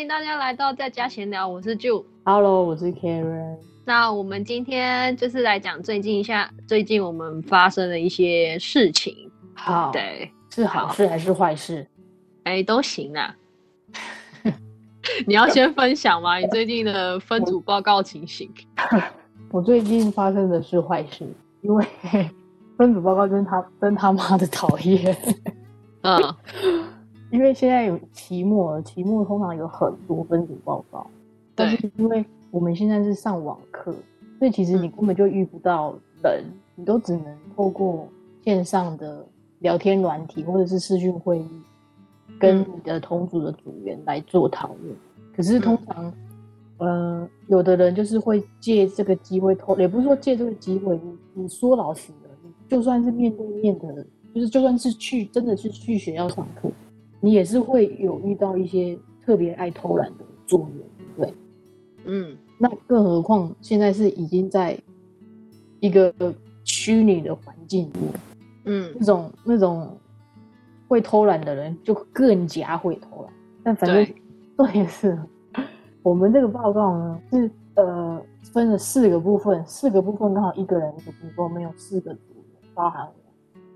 欢迎大家来到在家闲聊，我是 Ju。Hello，我是 Karen。那我们今天就是来讲最近一下，最近我们发生的一些事情。好，对，是好事还是坏事？哎，都行啊。你要先分享吗？你最近的分组报告情形？我最近发生的是坏事，因为 分组报告真他真他妈的讨厌。嗯，因为现在有期末了，期末通常有很多分组报告，但，是因为我们现在是上网课，所以其实你根本就遇不到人，你都只能透过线上的聊天软体或者是视讯会议，跟嗯你的同组的组员来做讨论。可是通常，呃，有的人就是会借这个机会偷，也不是说借这个机会，你你说老实的，你就算是面对面的，就是就算是去真的是去学校上课，你也是会有遇到一些特别爱偷懒的组员，对。嗯，那更何况现在是已经在一个虚拟的环境里面，嗯那种那种会偷懒的人就更加会偷懒。但反正对重点是，我们这个报告呢是呃分了四个部分，四个部分刚好一个人一个部分，我们有四个组员，包含我。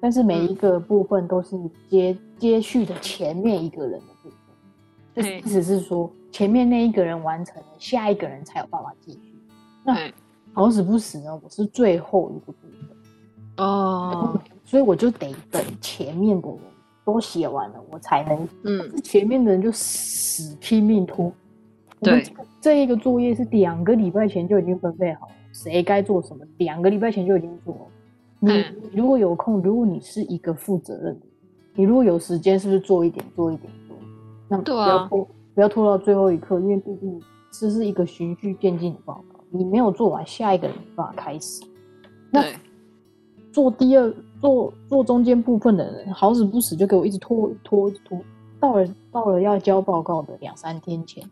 但是每一个部分都是接接续的前面一个人的部分，就是意思是说前面那一个人完成了，下一个人才有办法继续。那，好死不死呢，我是最后一个部分，哦，所以我就得等前面的人都写完了，我才能。嗯，前面的人就死拼命拖。对这一个作业是两个礼拜前就已经分配好了，谁该做什么，两个礼拜前就已经做了。你如果有空，如果你是一个负责任的，你如果有时间，是不是做一点，做一点，做？那不要拖，不要拖到最后一刻，因为毕竟这是一个循序渐进的报告，你没有做完，下一个人没办法开始。那，做第二做做中间部分的人，好死不死就给我一直拖拖拖，到了到了要交报告的两三天前，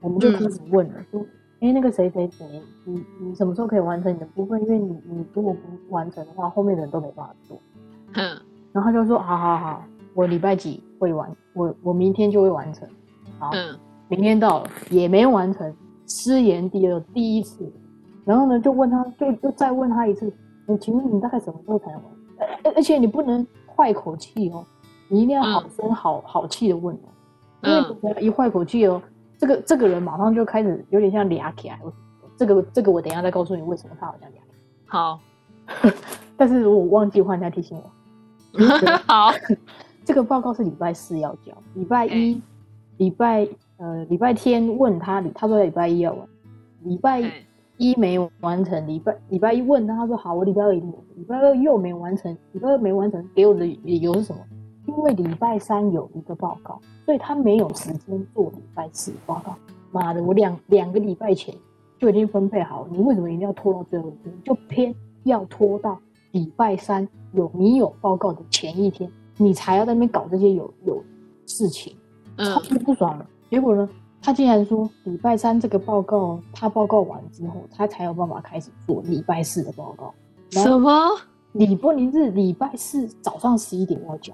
我们就开始问了，说，哎、那个谁谁谁，你你什么时候可以完成你的部分？因为你你如果不完成的话，后面的人都没办法做。哼，然后他就说，好好好，我礼拜几会完，我我明天就会完成。好，嗯，明天到了也没完成，失言第二第一次，然后呢就问他，就就再问他一次，你请问你大概什么时候才能完？而而且你不能坏口气哦，你一定要好声好、好气的问哦，因为一坏口气哦，这个这个人马上就开始有点像俩起来。这个这个我等一下再告诉你为什么他好像俩好，但是我忘记换他提醒我。好，这个报告是礼拜四要交，礼拜一、礼拜呃礼拜天问他，他说礼拜一要完，礼拜哎一没完成，礼拜礼拜一问他，他说好，我礼拜二一定，礼拜二又没完成，礼拜二没完成，给我的理由是什么？因为礼拜三有一个报告，所以他没有时间做礼拜四报告。妈的，我两两个礼拜前就已经分配好了，你为什么一定要拖到最后一天？就偏要拖到礼拜三有你有报告的前一天，你才要在那边搞这些有有事情，超嗯，级不爽了。结果呢，他竟然说礼拜三这个报告他报告完之后，他才有办法开始做礼拜四的报告。什么？礼不你是礼拜四早上十一点要交。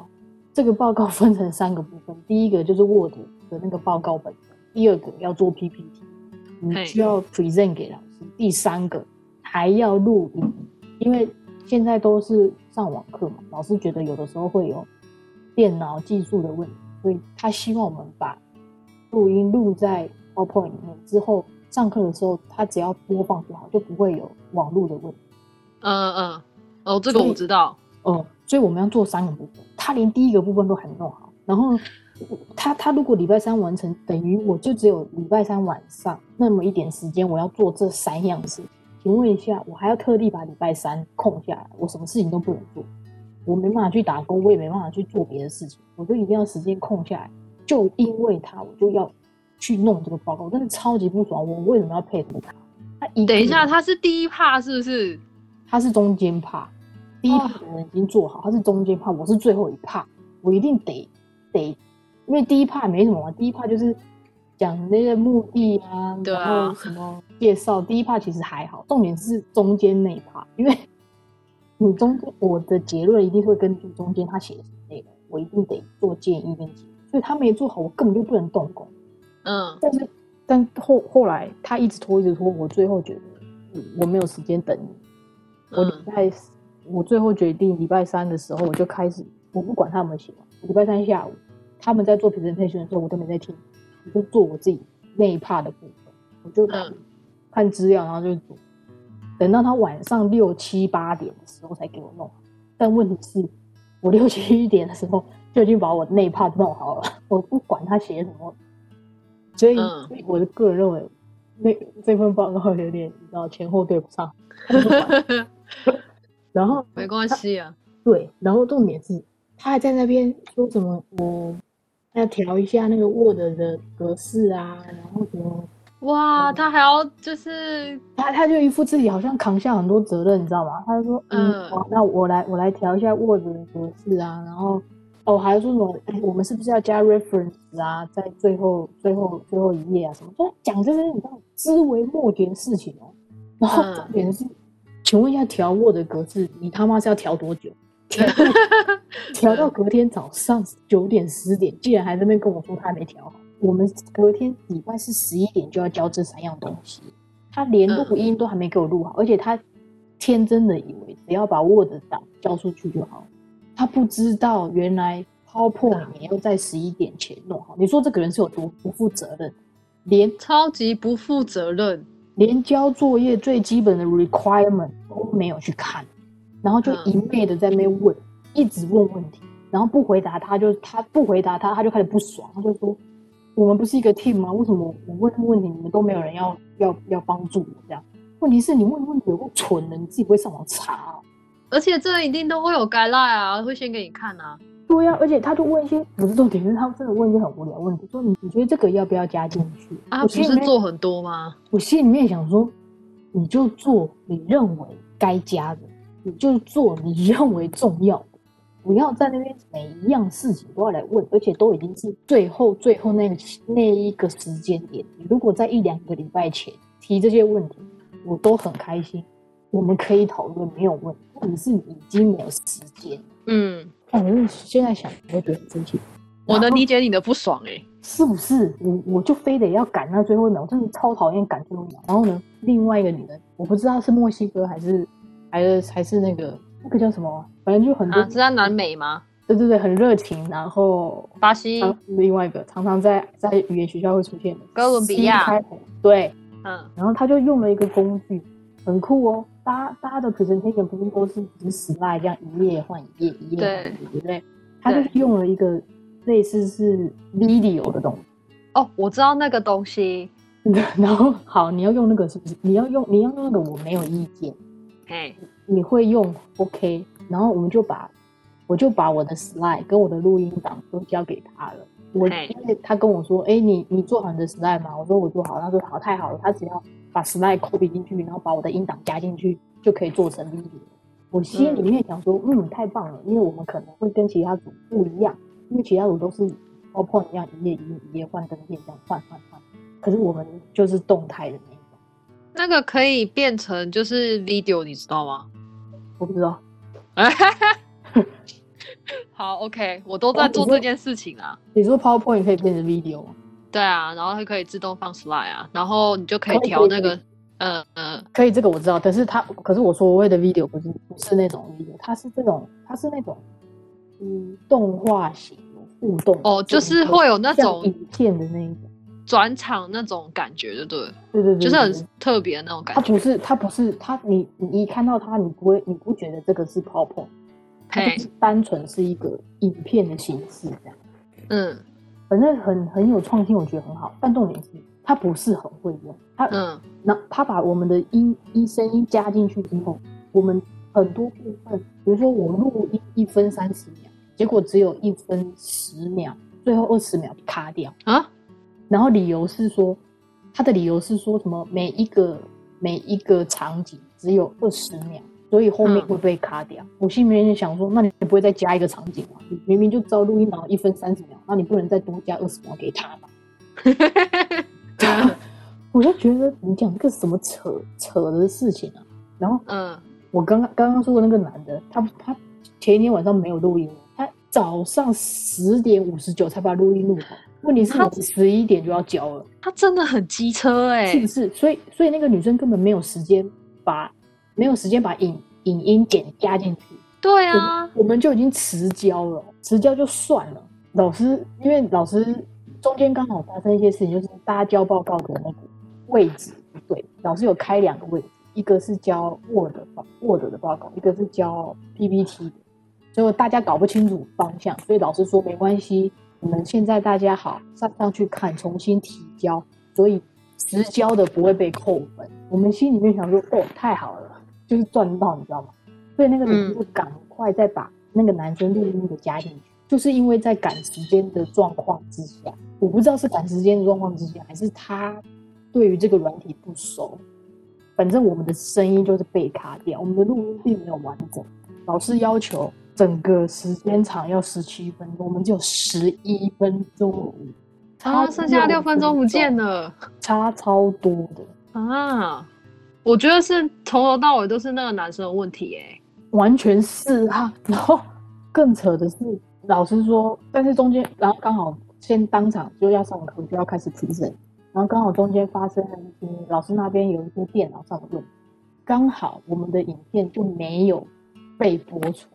这个报告分成三个部分，第一个就是 Word 的那个报告本身，第二个要做 PPT，你需要 present 给老师，第三个还要录音，因为现在都是上网课嘛，老师觉得有的时候会有电脑技术的问题，所以他希望我们把录音录在 PowerPoint 里面，之后上课的时候他只要播放就好，就不会有网络的问题。嗯嗯，哦，这个我知道。哦、所以我们要做三个部分，他连第一个部分都还没弄好。然后他他如果礼拜三完成，等于我就只有礼拜三晚上那么一点时间，我要做这三样事情。请问一下，我还要特地把礼拜三空下来，我什么事情都不能做，我没办法去打工，我也没办法去做别的事情，我就一定要时间空下来。就因为他，我就要去弄这个报告，真的超级不爽。我为什么要配合他？他一等一下，他是第一怕是不是？他是中间帕，第一帕的人已经做好，他是中间帕，我是最后一帕，我一定得得，因为第一帕没什么嘛，第一帕就是讲那个目的啊，对啊然后什么介绍，第一帕其实还好，重点是中间那一帕，因为你中间我的结论一定会根据中间他写的什么内容，我一定得做建议跟结论，所以他没做好，我根本就不能动工。嗯但是但后后来他一直拖一直拖，我最后觉得我我没有时间等你，我礼嗯拜我最后决定礼拜三的时候我就开始，我不管他们写，礼拜三下午他们在做 presentation 的时候我都没在听，我就做我自己那一 part 的部分，我就看、资料，然后就做，等到他晚上六七八点的时候才给我弄，但问题是，我六七点的时候就已经把我那一 part 弄好了，我不管他写什么，所以,、嗯。所以我的个人认为，那这份报告有点你知道前后对不上，然后没关系啊。对，然后重点是他还在那边说什么我要调一下那个 Word 的格式啊，然后什么。哇，他还要就是他他就一副自己好像扛下很多责任，你知道吗？他就说，嗯，嗯好，那我来我来调一下 Word 的格式啊，然后哦，还说什么，哎，我们是不是要加 reference 啊，在最后最后最后一页啊什么？就讲这些你知道枝微末节的事情哦。然后嗯重点是，请问一下调 Word 的格式，你他妈是要调多久？调 调到隔天早上九点十点，竟然还在那边跟我说他还没调好。我们隔天礼拜是十一点就要交这三样东西，他连录音都还没给我录好，而且他天真的以为只要把 Word 档交出去就好，他不知道原来 PowerPoint 也要在十一点前弄好。你说这个人是有多不负责任？连超级不负责任。连交作业最基本的 requirement 都没有去看，然后就嗯一昧的在那边问，一直问问题，然后不回答他就他不回答他，他就开始不爽，他就说我们不是一个 team 吗？为什么我问问题你们都没有人要要要帮助我这样？问题是你问的问题有够蠢的，你自己不会上网查啊、而且这一定都会有 g u 啊，会先给你看啊。对呀、而且他就问一些不是重点，是他真的问一些很无聊的问题，说你你觉得这个要不要加进去？啊，不是做很多吗？我心里面想说，你就做你认为该加的，你就做你认为重要的，不要在那边每一样事情都要来问，而且都已经是最后最后那个那一个时间点。你如果在一两个礼拜前提这些问题，我都很开心，我们可以讨论，没有问题。问题是你已经没有时间。嗯，哦，我现在想，我觉得很生气。我能理解你的不爽哎、是不是？我我就非得要赶那最后一秒，我真的超讨厌赶最后一秒。然后呢，另外一个女人，我不知道是墨西哥还是还是还是那个那个叫什么啊，反正就很多，啊，是在南美吗？对对对，很热情。然后巴西？常另外一个常常在在语言学校会出现的哥伦比亚对。嗯然后他就用了一个工具，很酷哦。大家大家的 presentation 不是都是只是 slide 这样一页换一页，一页换一页，对不对？他就是用了一个类似是 video 的东西。哦，我知道那个东西。然后好，你要用那个是不是？你要用你要用那个，我没有意见。哎，你会用 OK，然后我们就把我就把我的 slide 跟我的录音档都交给他了。我因为他跟我说，哎，你你做好你的 slide 吗？我说我做好，他说好，太好了，他只要把 slide copy 进去，然后把我的音档加进去，就可以做成 video。我心里面想说，嗯，太棒了，因为我们可能会跟其他组不一样，因为其他组都是 PowerPoint 一样一页一页一页换灯片这样换换换，可是我们就是动态的那一种。那个可以变成就是 video，你知道吗？我不知道，好，OK，我都在做这件事情啊。你说 PowerPoint 可以变成 video 吗？对啊，然后它可以自动放 slide 啊，然后你就可以调那个呃呃，可以，这个我知道，可是它，可是我所谓的 video 不是不是那种 video，它是这种，它是那种，嗯，动画型有互动哦，就是会有那像种影片的那一种，转场那种感觉，对不对？对对对，就是很特别的那种感觉。它不是，它不是，它你你一看到它，你不会，你不觉得这个是 PowerPoint，它嘿就，是单纯是一个影片的形式这样，嗯反正很很有创新，我觉得很好，但重点是它不是很会用，它嗯。那他把我们的音音声音加进去之后，我们很多部分，比如说我录音一分三十秒，结果只有一分十秒，最后二十秒卡掉。啊，然后理由是说，他的理由是说什么？每一个每一个场景只有二十秒，所以后面嗯会被卡掉。我心里面就想说，那你不会再加一个场景吗？你明明就照录音档一分三十秒，那你不能再多加二十秒给他吗？我就觉得你讲这个什么扯扯的事情啊！然后嗯我刚刚刚刚说的那个男的，他他前一天晚上没有录音，他早上十点五十九才把录音录好。问题是他我十一点就要交了，他真的很机车哎、是不是？所以所以那个女生根本没有时间把没有时间把影影音剪加进去，对啊，我们就已经迟交了，迟交就算了。老师因为老师中间刚好发生一些事情，就是大家交报告的那个位置不对，老师有开两个位置，一个是交 Word 的报 Word 的报告，一个是交 PPT 的，结果大家搞不清楚方向，所以老师说没关系，你们现在大家好上上去看，重新提交，所以迟交的不会被扣分。我们心里面想说，哦，太好了，就是赚到，你知道吗？所以那个女生就赶快再把那个男生录音的加进去，就是因为在赶时间的状况之下，我不知道是赶时间的状况之下，还是他对于这个软体不熟，反正我们的声音就是被卡掉，我们的录音并没有完整。老师要求整个时间长要十七分钟，我们只有十一分钟，啊，差剩下六分钟不见，了差超多的。啊！我觉得是从头到尾都是那个男生的问题哎、完全是啊。然后更扯的是，老师说，但是中间，然后刚好先当场就要上课，就要开始提审，然后刚好中间发生了一些老师那边有一些电脑上的问题，刚好我们的影片就没有被播出。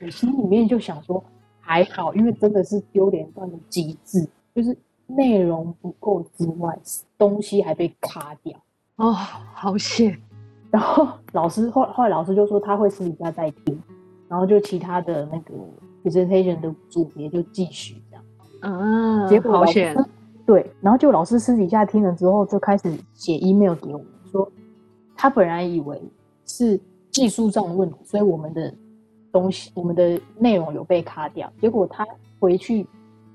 我心里面就想说，还好，因为真的是丢脸到了极致，就是内容不够之外，东西还被卡掉。哦，好险！然后老师后后来老师就说他会私底下再听，然后就其他的那个 presentation 的组别就继续这样。啊，结果好险！对，然后就老师私底下听了之后，就开始写 email 给我们说，他本来以为是技术上的问题，所以我们的东西我们的内容有被卡掉，结果他回去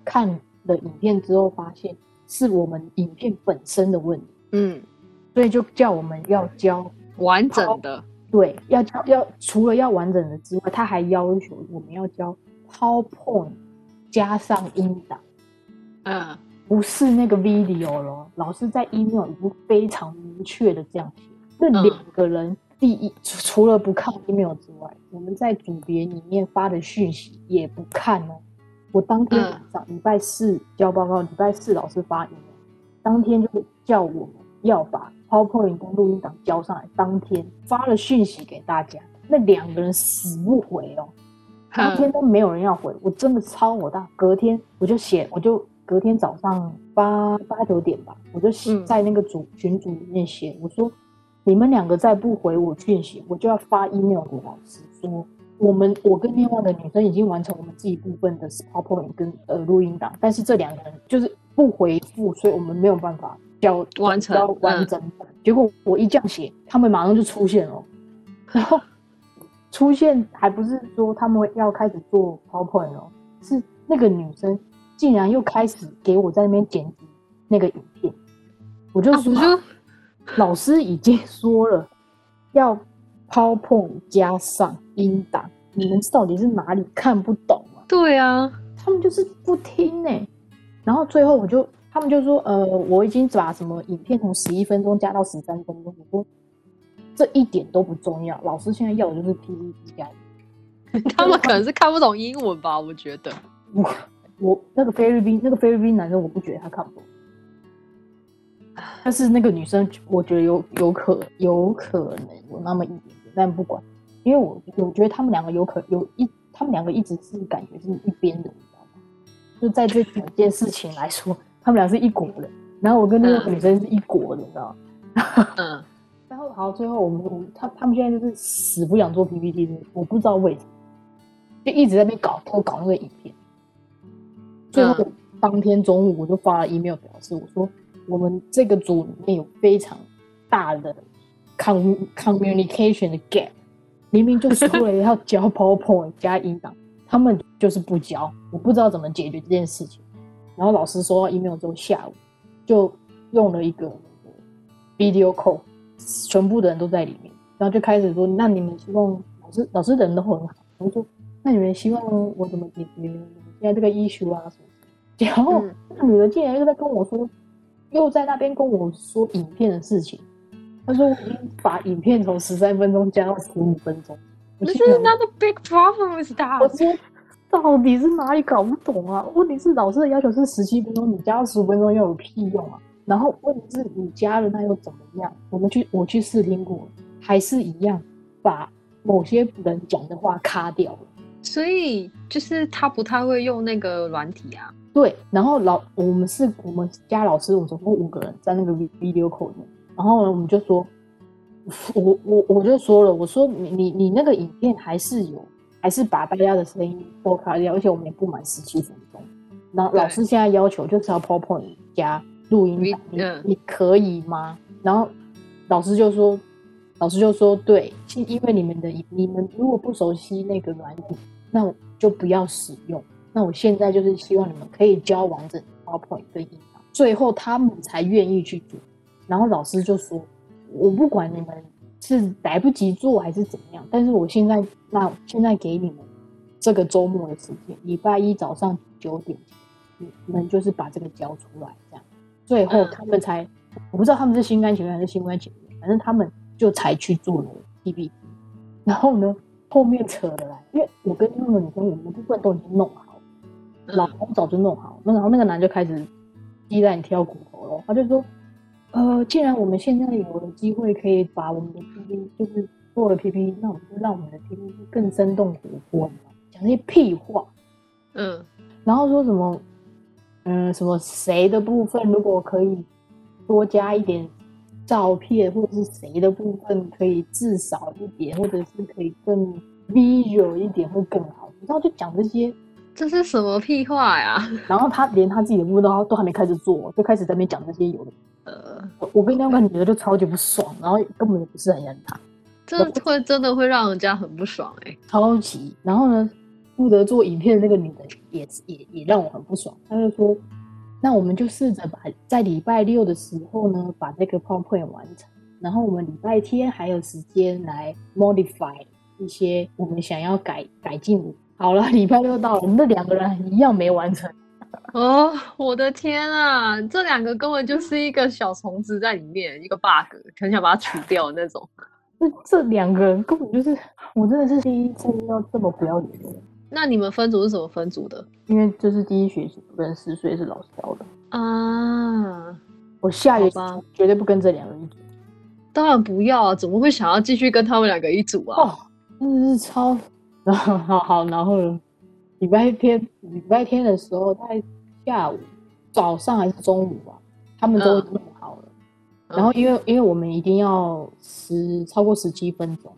看了影片之后，发现是我们影片本身的问题，嗯，所以就叫我们要交完整的对，要交要除了要完整的之外，他还要求我们要交 PowerPoint 加上音档，嗯不是那个 video 咯。老师在 email 已经非常明确的这样写。那嗯两个人，第一除除了不看 email 之外，我们在组别里面发的讯息也不看哦。我当天晚上礼拜四交报告，礼拜四老师发 email，当天就叫我们要把 PowerPoint 跟录音档交上来，当天发了讯息给大家，那两个人死不回哦。当天都没有人要回，我真的超火大。隔天我就写，我就隔天早上八八九点吧，我就写嗯在那个组群组里面写，我说你们两个再不回我讯息，我就要发 email 给老师说，我们我跟另外的女生已经完成我们自己部分的 PowerPoint 跟呃录音档，但是这两个人就是不回复，所以我们没有办法交完成交完整版。结果我一这样写，他们马上就出现了，然后出现还不是说他们会要开始做 PowerPoint 哦，是那个女生竟然又开始给我在那边剪辑那个影片，我就啊，说、老师已经说了要 PowerPoint 加上音档，你们到底是哪里看不懂啊？对啊？他们就是不听呢、然后最后我就他们就说，呃，我已经把什么影片从十一分钟加到十三分钟，我说这一点都不重要，老师现在要的就是 PPT 加 他们可能是看不懂英文吧？我觉得。我我那个菲律宾那个菲律宾男生，我不觉得他看不懂，但是那个女生，我觉得有有可有可能有那么一点点，但不管，因为我我觉得他们两个有可有一，他们两个一直是感觉是一边的，你知道吗？就在这整件事情来说，他们俩是一国的，然后我跟那个女生是一国的，你知道吗？嗯，然后好，最后我们我们他他们现在就是死不想做 PPT 的，我不知道为什么，就一直在那边搞偷搞那个影片。最后、当天中午我就发了 email 表示，我说我们这个组里面有非常大的 com communication 的 gap，明明就是说了要交 PowerPoint 加音档，他们就是不交，我不知道怎么解决这件事情。然后老师收到 email 之后，下午就用了一个 video call，全部的人都在里面，然后就开始说，那你们希望老师老师人都很好，我就说那你们希望我怎么解决你们现在这个 issue 啊什么的？然后嗯那个女的竟然又在跟我说，又在那边跟我说影片的事情，她说我已经把影片从十三分钟加到十五分钟，我 This 心 is 想 not a big problem with 我 that。说到底是哪里搞不懂啊？问题是老师的要求是十七分钟，你加十五分钟又有屁用啊？然后问题是你加了那又怎么样？我们去我去试听过，还是一样把某些人讲的话卡掉了。所以就是他不太会用那个软体啊。对，然后老我们是我们家老师，我们总共五个人在那个 video 口里面，然后呢，我们就说，我我我就说了，我说你你你那个影片还是有，还是把大家的声音都卡掉，而且我们也不满十七分钟。然后老师现在要求就是要 PowerPoint 加录音档，你你可以吗？然后老师就说，老师就说，对，因为你们的你们如果不熟悉那个软体，那我就不要使用。那我现在就是希望你们可以教完整 PowerPoint 跟音档，最后他们才愿意去做。然后老师就说：“我不管你们是来不及做还是怎么样，但是我现在那现在给你们这个周末的时间，礼拜一早上九点，你们就是把这个交出来，这样。最后他们才，我不知道他们是心甘情愿还是心不甘情愿，反正他们就才去做了 PPT。然后呢，后面扯的来，因为我跟那个女生，我们部分都已经弄好。”老公早就弄好，那然后那个男就开始鸡蛋挑骨头了。他就说：“呃，既然我们现在有了机会可以把我们的 PPT 就是做了 PPT，那我们就让我们的 PPT 更生动活泼。讲那些屁话，嗯，然后说什么，嗯，什么谁的部分如果可以多加一点照片，或者是谁的部分可以至少一点，或者是可以更 visual 一点会更好。然后就讲这些。”这是什么屁话呀？然后他连他自己的部都都还没开始做，就开始在那边讲这些有的。呃，我跟那个女的就超级不爽，然后根本就不是很想谈，这会真的会让人家很不爽哎，超级。然后呢，负责做影片的那个女的也也也让我很不爽，她就说：“那我们就试着把在礼拜六的时候呢，把这个 PowerPoint 完成，然后我们礼拜天还有时间来 modify 一些我们想要改改进的。”好了，礼拜六到了，那两个人一样没完成。哦，我的天啊，这两个根本就是一个小虫子在里面，一个 bug，很想把它除掉那种。那这两个人根本就是，我真的是第一次遇到这么不要脸的人。那你们分组是怎么分组的？因为这是第一学期不认识，所以是老师教的啊。我下一班绝对不跟这两个人一组。当然不要啊，怎么会想要继续跟他们两个一组啊？哦，真的是超。然后好好，然后礼拜天礼拜天的时候，在下午、早上还是中午吧，他们都弄好了。然后因为因为我们一定要十超过十七分钟，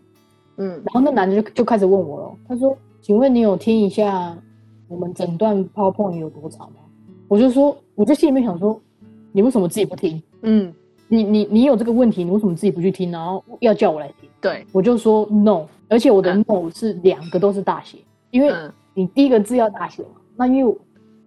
嗯，然后那男的就就开始问我了，他说：“请问你有听一下我们整段 PowerPoint 有多长吗？”我就说，我就心里面想说，你为什么自己不听？嗯，你你你有这个问题，你为什么自己不去听，然后要叫我来听？对，我就说 no。而且我的 no 是两个都是大写，因为你第一个字要大写嘛。那因为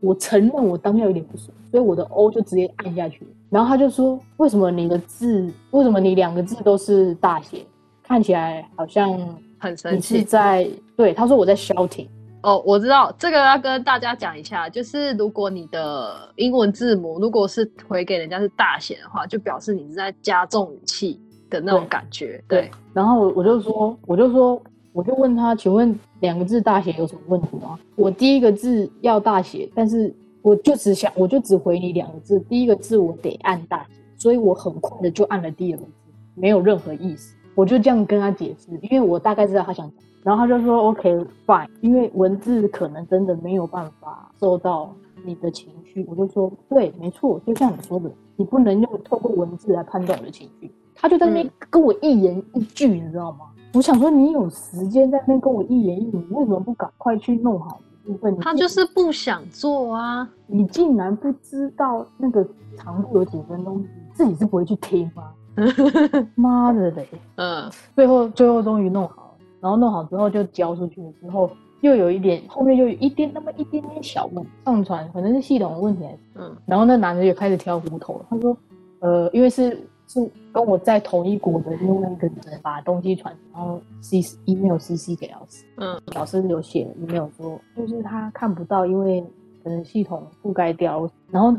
我承认我当下有点不爽，所以我的 o 就直接按下去。然后他就说：“为什么你的字，为什么你两个字都是大写？看起来好像很生气。”你是在对他说我在 shouting。哦，我知道这个要跟大家讲一下，就是如果你的英文字母如果是回给人家是大写的话，就表示你是在加重语气。的那种感觉，对。然后我我就说，我就说，我就问他，请问两个字大写有什么问题吗？我第一个字要大写，但是我就只想，我就只回你两个字，第一个字我得按大写，所以我很快的就按了第二个字，没有任何意思。我就这样跟他解释，因为我大概知道他想讲。然后他就说 OK fine，因为文字可能真的没有办法收到你的情绪。我就说对，没错，就像你说的，你不能用透过文字来判断我的情绪。他就在那边跟我一言一句，你知道吗？我想说，你有时间在那边跟我一言一语，为什么不赶快去弄好一部分？他就是不想做啊！你竟然不知道那个长度有几分钟，你自己是不会去听吗？妈的嘞！嗯，最后最后终于弄好了，然后弄好之后就交出去了。之后又有一点，后面又有一点那么一点点小问题，上传可能是系统的问题。嗯，然后那男的也开始挑骨头了。他说：“呃，因为是。”是跟我在同一国的另外一个人把东西传，然后 C email C C 给老师。嗯，老师有写 email 说，就是他看不到，因为可能系统覆盖掉。然后，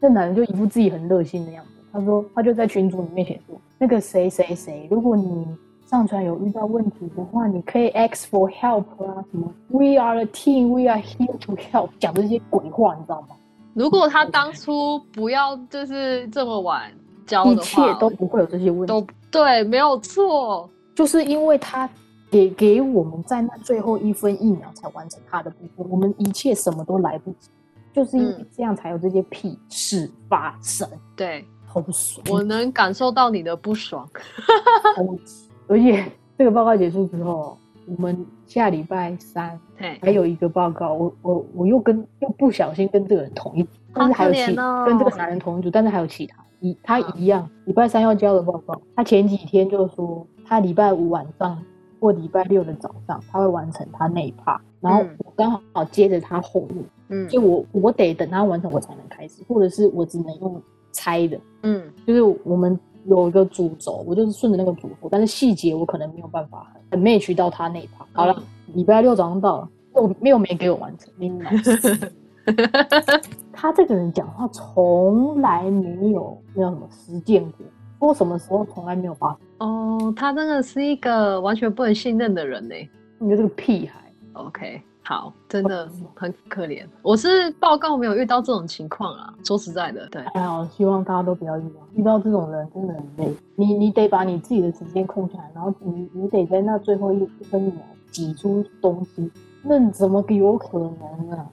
那男人就一副自己很热心的样子。他说，他就在群组里面写说，那个谁谁谁，如果你上传有遇到问题的话，你可以 ask for help 啊，什么 We are a team, we are here to help，讲这些鬼话，你知道吗？如果他当初不要就是这么晚交一的话，切都不会有这些问题，都对，没有错。就是因为他给给我们在那最后一分一秒才完成他的部分，我们一切什么都来不及，就是因为嗯这样才有这些屁事发生，对好不爽。我能感受到你的不爽。超级而且这个报告结束之后，我们下礼拜三嘿，还有一个报告，我我我又跟又不小心跟这个人同一组，但是还有其、跟这个男人同一组，但是还有其他一他一样，礼拜三要交的报告，他前几天就说他礼拜五晚上或礼拜六的早上他会完成他那一 part，然后嗯。我刚好接着他后面，嗯。所以我我得等他完成我才能开始，或者是我只能用猜的，嗯。就是我们有一个主轴，我就是顺着那个主轴，但是细节我可能没有办法很 match 到他那一 part。好了，礼拜六早上到了，又没有没给我完成，你老师。他这个人讲话从来没有那叫什么实践过，说什么时候从来没有发生。哦，他真的是一个完全不能信任的人呢。你这个屁孩，OK，好，真的很可怜。我是报告没有遇到这种情况啊，说实在的，对，还好，希望大家都不要遇到，遇到这种人真的很累。你你得把你自己的时间空下来，然后你你得在那最后一一分一秒挤出东西，那怎么有可能呢、哎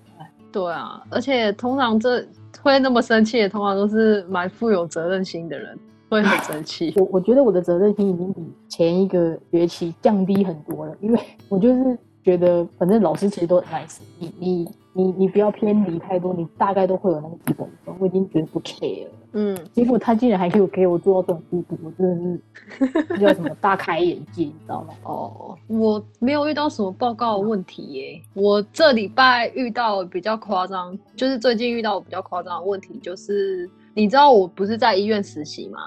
对啊，而且通常这会那么生气的，通常都是蛮富有责任心的人，会很生气。我我觉得我的责任心已经比前一个学期降低很多了，因为我就是觉得，反正老师其实都很 nice，你你你你不要偏离太多，你大概都会有那个基本分，我已经觉得不 care 了。嗯，结果他竟然还可以给我做到这种地步，我真的是 这叫什么大开眼界，你知道吗？哦，我没有遇到什么报告的问题耶。我这礼拜遇到比较夸张，就是最近遇到比较夸张的问题，就是你知道我不是在医院实习吗？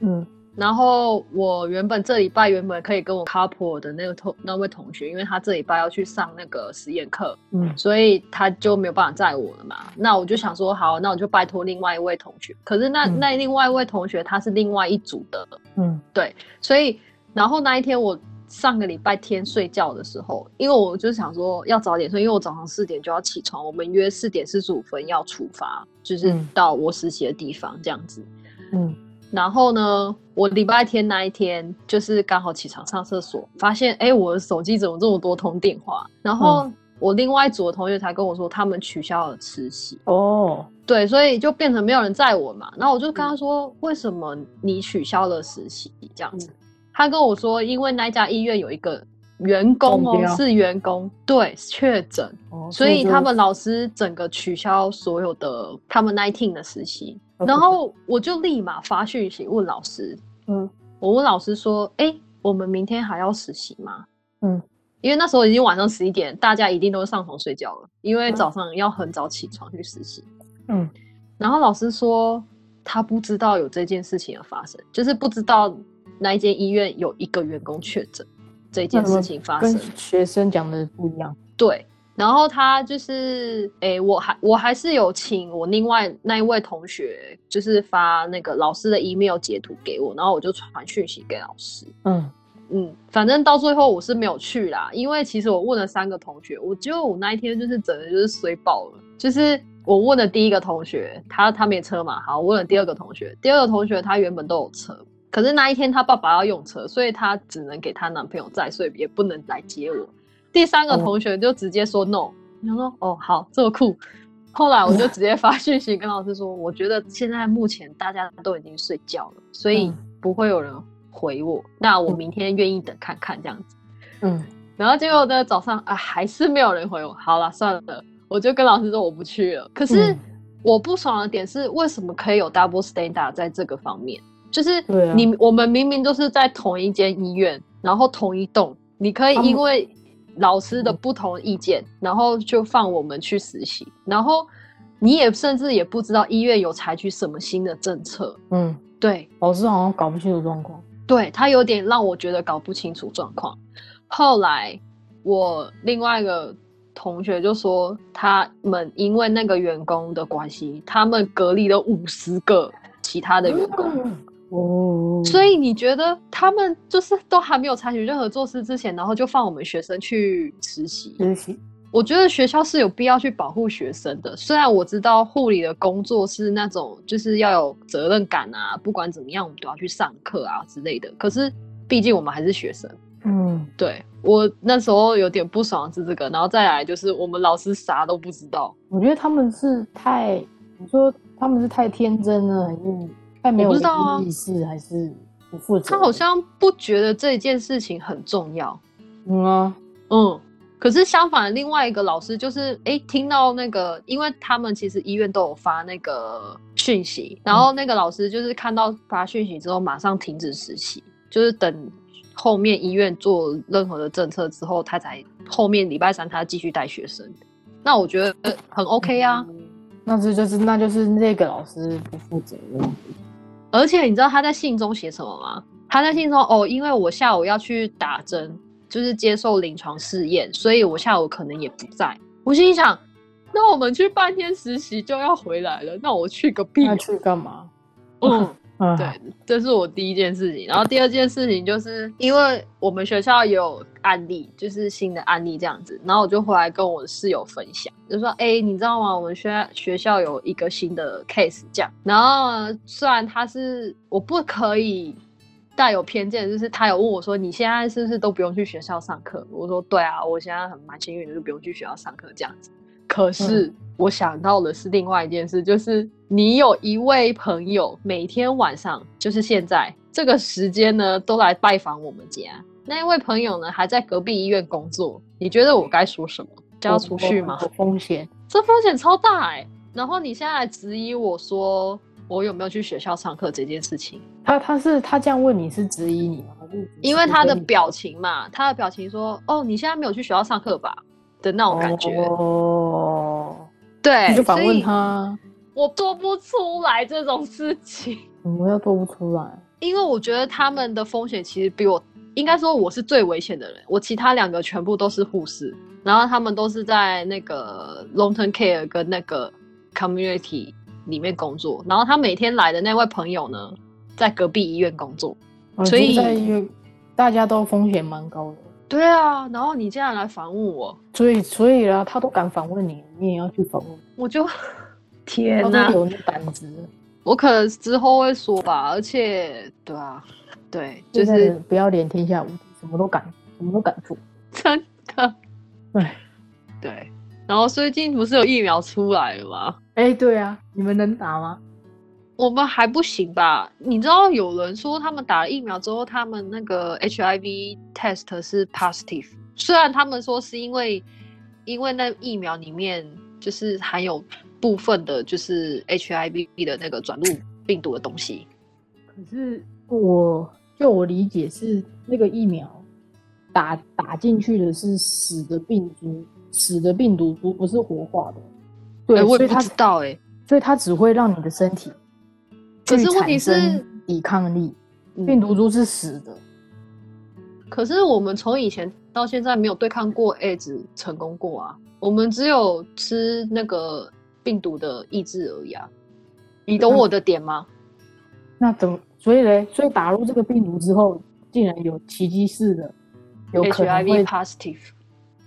嗯然后我原本这礼拜原本可以跟我 couple 的那个同那位同学，因为他这礼拜要去上那个实验课，嗯所以他就没有办法载我了嘛。那我就想说，好，那我就拜托另外一位同学。可是那、嗯那另外一位同学他是另外一组的，嗯对所以然后那一天我上个礼拜天睡觉的时候，因为我就想说要早点睡，因为我早上四点就要起床，我们约四点四十五分要出发，就是嗯到我实习的地方这样子。嗯然后呢，我礼拜天那一天就是刚好起床上厕所，发现哎，诶我的手机怎么这么多通电话？然后我另外一组的同学才跟我说，他们取消了实习，哦对，所以就变成没有人载我嘛。然后我就跟他说，为什么你取消了实习这样子？他跟我说，因为那家医院有一个员工哦，是员工，对，确诊，哦，所以他们老师整个取消所有的他们 nineteen 的实习。然后我就立马发讯息问老师，嗯我问老师说：“哎、我们明天还要实习吗？”嗯，因为那时候已经晚上十一点，大家一定都上床睡觉了，因为嗯早上要很早起床去实习。嗯然后老师说他不知道有这件事情的发生，就是不知道那一间医院有一个员工确诊这件事情发生跟生。学生讲的不一样。对，然后他就是，诶，我还我还是有请我另外那一位同学，就是发那个老师的 email 截图给我，然后我就传讯息给老师。嗯嗯，反正到最后我是没有去啦，因为其实我问了三个同学，我就我那一天就是整个就是衰爆了。就是我问了第一个同学，他他没车嘛，好，我问了第二个同学，第二个同学他原本都有车，可是那一天他爸爸要用车，所以他只能给她男朋友载，所以也不能来接我。第三个哦同学就直接说 no，我想说哦好这么酷。后来我就直接发讯息跟老师说，我觉得现在目前大家都已经睡觉了，所以嗯不会有人回我。那我明天愿意等看看这样子。嗯然后结果呢，早上啊还是没有人回我。好了，算了，我就跟老师说我不去了。可是嗯我不爽的点是，为什么可以有 double standard 在这个方面？就是你、我们明明都是在同一间医院，然后同一栋，你可以因为老师的不同意见，然后就放我们去实习，然后你也甚至也不知道医院有采取什么新的政策。嗯，对，老师好像搞不清楚状况。对他有点让我觉得搞不清楚状况。后来我另外一个同学就说，他们因为那个员工的关系，他们隔离了五十个其他的员工。哦，所以你觉得他们就是都还没有采取任何措施之前，然后就放我们学生去实习？实习我觉得学校是有必要去保护学生的。虽然我知道护理的工作是那种就是要有责任感啊，不管怎么样我们都要去上课啊之类的。可是毕竟我们还是学生，嗯，对我那时候有点不爽是这个，然后再来就是我们老师啥都不知道。我觉得他们是太，你说他们是太天真了，还是太没有我不知道啊危机意识，还是不负责？他好像不觉得这件事情很重要。嗯啊，嗯，可是相反，另外一个老师就是，哎，听到那个，因为他们其实医院都有发那个讯息，然后那个老师就是看到发讯息之后，马上停止实习，就是等后面医院做任何的政策之后，他才后面礼拜三他继续带学生。那我觉得呃很 OK 啊，那这就是那就是那个老师不负责任。而且你知道他在信中写什么吗？他在信中哦，因为我下午要去打针，就是接受临床试验，所以我下午可能也不在。我心想，那我们去半天实习就要回来了，那我去个屁那哦！去干嘛？嗯，对，这是我第一件事情。然后第二件事情就是，因为我们学校也有案例，就是新的案例这样子，然后我就回来跟我的室友分享，就说：“哎、你知道吗？我们学学校有一个新的 case 这样。然后虽然他是我不可以带有偏见，就是他有问我说：你现在是不是都不用去学校上课？我说：对啊，我现在很蛮幸运的，就不用去学校上课这样子。可是、我想到的是另外一件事，就是你有一位朋友每天晚上，就是现在这个时间呢，都来拜访我们家。那一位朋友呢，还在隔壁医院工作。你觉得我该说什么？叫他出去吗？有风险。这风险超大哎、然后你现在来质疑我说我有没有去学校上课这件事情，他他是他这样问你是质疑你吗？因为他的表情嘛，他的表情说：“哦，你现在没有去学校上课吧？”的那种感觉。哦，对，你就反问他，我做不出来这种事情。我要做不出来。因为我觉得他们的风险其实比我，应该说我是最危险的人。我其他两个全部都是护士，然后他们都是在那个 long term care 跟那个 community 里面工作。然后他每天来的那位朋友呢，在隔壁医院工作。哦所以大家都风险蛮高的，对啊，然后你竟然来反问我，所以所以啦，他都敢反问你，你也要去反问，我就 天他哪都！有那胆子。我可能之后会说吧，而且对啊，对，就是不要脸天下无敌，什么都敢，什么都敢做。真的哎对。然后最近不是有疫苗出来了吗？哎，对啊，你们能打吗？我们还不行吧？你知道有人说他们打了疫苗之后，他们那个 HIV test 是 positive，虽然他们说是因为因为那疫苗里面就是含有部分的就是 HIV 的那个转录病毒的东西。可是我就我理解是那个疫苗打打进去的是死的病毒，死的病毒株不是活化的。对，哎我也不所以它知道哎、所以它只会让你的身体去可是问题是抵抗力，嗯病毒株是死的。可是我们从以前到现在没有对抗过 AIDS 成功过啊，我们只有吃那个病毒的抑制而已啊。你懂我的点吗？那等所以嘞，所以打入这个病毒之后，竟然有奇迹式的，有可能会 positive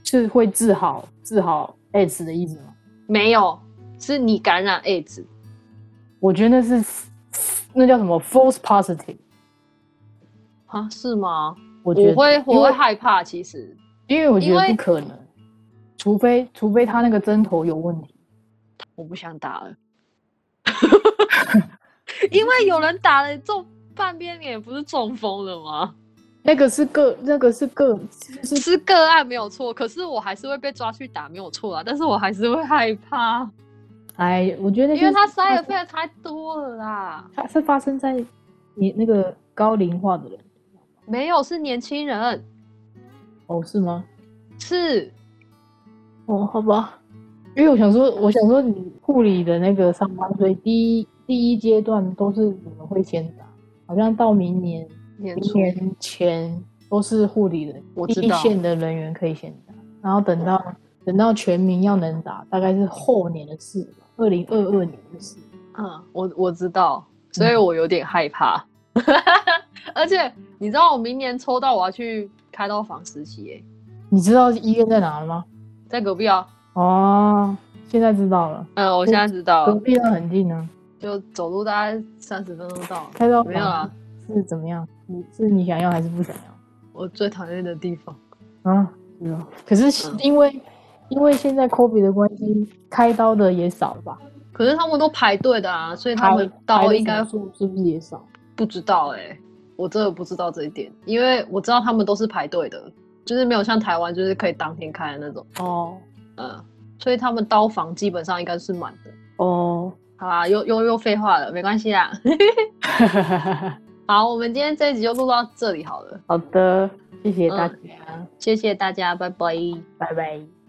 是会治好治好 AIDS 的意思吗？没有，是你感染 AIDS。我觉得那是那叫什么 false positive。啊？是吗？我觉得我会我会害怕，其实因为我觉得不可能，除非除非他那个针头有问题。我不想打了，因为有人打了中半边脸，不是中风了吗？那个是个那个是个是是个案没有错，可是我还是会被抓去打，没有错啊。但是我还是会害怕，哎，我觉得因为他 side effect 太多了啦。它是发生在你那个高龄化的人没有，是年轻人，哦，是吗？是哦，好吧，因为我想说，我想说你护理的那个上班，所以第一第一阶段都是你们会先打，好像到明年年初。明年前都是护理的我知道线的人员可以先打，然后等到等到全民要能打，大概是后年的事吧，二零二二年的事。嗯，我我知道，所以我有点害怕。而且你知道我明年抽到我要去开刀房实习耶，你知道医院在哪了吗？在隔壁啊。哦，现在知道了，嗯，我现在知道了，隔壁都很近啊。就走路大概三十分钟到。开刀没有啦房是怎么样？你是你想要还是不想要？我最讨厌的地方。啊，是啊。可是嗯因为、因为现在 COVID 的关系，开刀的也少了吧？可是他们都排队的啊，所以他们刀应该是不是也少？不知道哎、我真的不知道这一点，因为我知道他们都是排队的，就是没有像台湾就是可以当天开的那种，哦嗯，所以他们刀房基本上应该是满的。哦，好啦，又又又废话了，没关系啦。好，我们今天这一集就录到这里好了，好的，谢谢大家，谢谢大家，拜拜。拜拜。